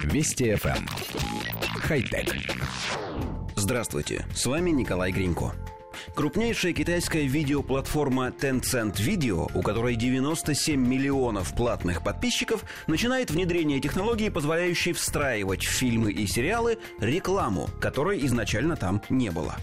Вести FM. Эм. Хай-тек. Здравствуйте, с вами Николай Гринько. Крупнейшая китайская видеоплатформа Tencent Video, у которой 97 миллионов платных подписчиков, начинает внедрение технологии, позволяющей встраивать в фильмы и сериалы рекламу, которой изначально там не было.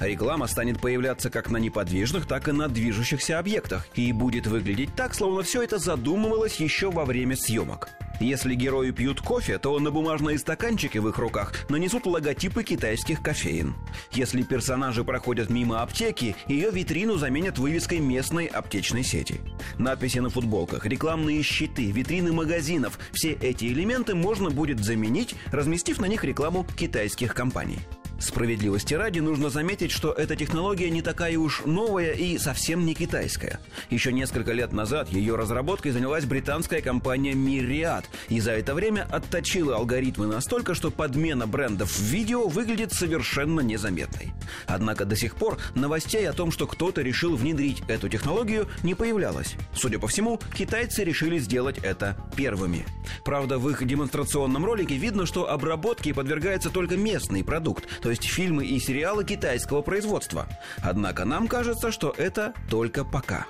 Реклама станет появляться как на неподвижных, так и на движущихся объектах и будет выглядеть так, словно все это задумывалось еще во время съемок. Если герои пьют кофе, то на бумажные стаканчики в их руках нанесут логотипы китайских кофеин. Если персонажи проходят мимо аптеки, ее витрину заменят вывеской местной аптечной сети. Надписи на футболках, рекламные щиты, витрины магазинов – все эти элементы можно будет заменить, разместив на них рекламу китайских компаний. Справедливости ради нужно заметить, что эта технология не такая уж новая и совсем не китайская. Еще несколько лет назад ее разработкой занялась британская компания Myriad, и за это время отточила алгоритмы настолько, что подмена брендов в видео выглядит совершенно незаметной. Однако до сих пор новостей о том, что кто-то решил внедрить эту технологию, не появлялось. Судя по всему, китайцы решили сделать это первыми. Правда, в их демонстрационном ролике видно, что обработке подвергается только местный продукт, то есть фильмы и сериалы китайского производства. Однако нам кажется, что это только пока.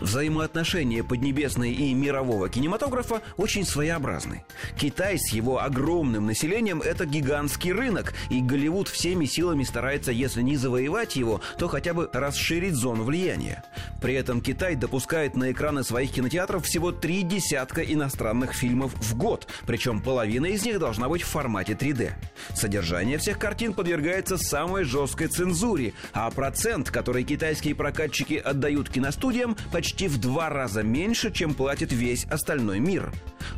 Взаимоотношения Поднебесной и мирового кинематографа очень своеобразны. Китай с его огромным населением – это гигантский рынок, и Голливуд всеми силами старается, если не завоевать его, то хотя бы расширить зону влияния. При этом Китай допускает на экраны своих кинотеатров всего три десятка иностранных фильмов в год, причем половина из них должна быть в формате 3D. Содержание всех картин подвергается самой жесткой цензуре, а процент, который китайские прокатчики отдают киностудиям, почти почти в два раза меньше, чем платит весь остальной мир.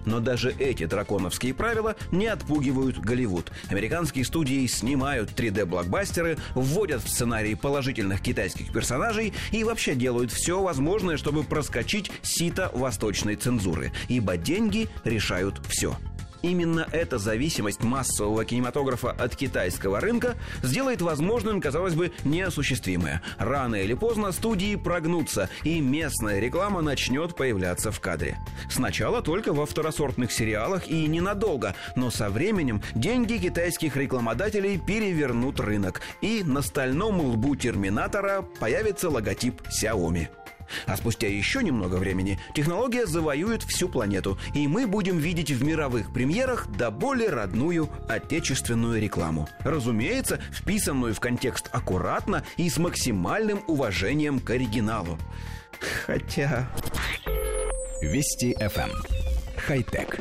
Но даже эти драконовские правила не отпугивают Голливуд. Американские студии снимают 3D-блокбастеры, вводят в сценарий положительных китайских персонажей и вообще делают все возможное, чтобы проскочить сито восточной цензуры. Ибо деньги решают все. Именно эта зависимость массового кинематографа от китайского рынка сделает возможным, казалось бы, неосуществимое. Рано или поздно студии прогнутся, и местная реклама начнет появляться в кадре. Сначала только во второсортных сериалах и ненадолго, но со временем деньги китайских рекламодателей перевернут рынок, и на стальном лбу Терминатора появится логотип Xiaomi. А спустя еще немного времени технология завоюет всю планету, и мы будем видеть в мировых премьерах до более родную отечественную рекламу. Разумеется, вписанную в контекст аккуратно и с максимальным уважением к оригиналу. Хотя... Вести FM. Эм. Хай-тек.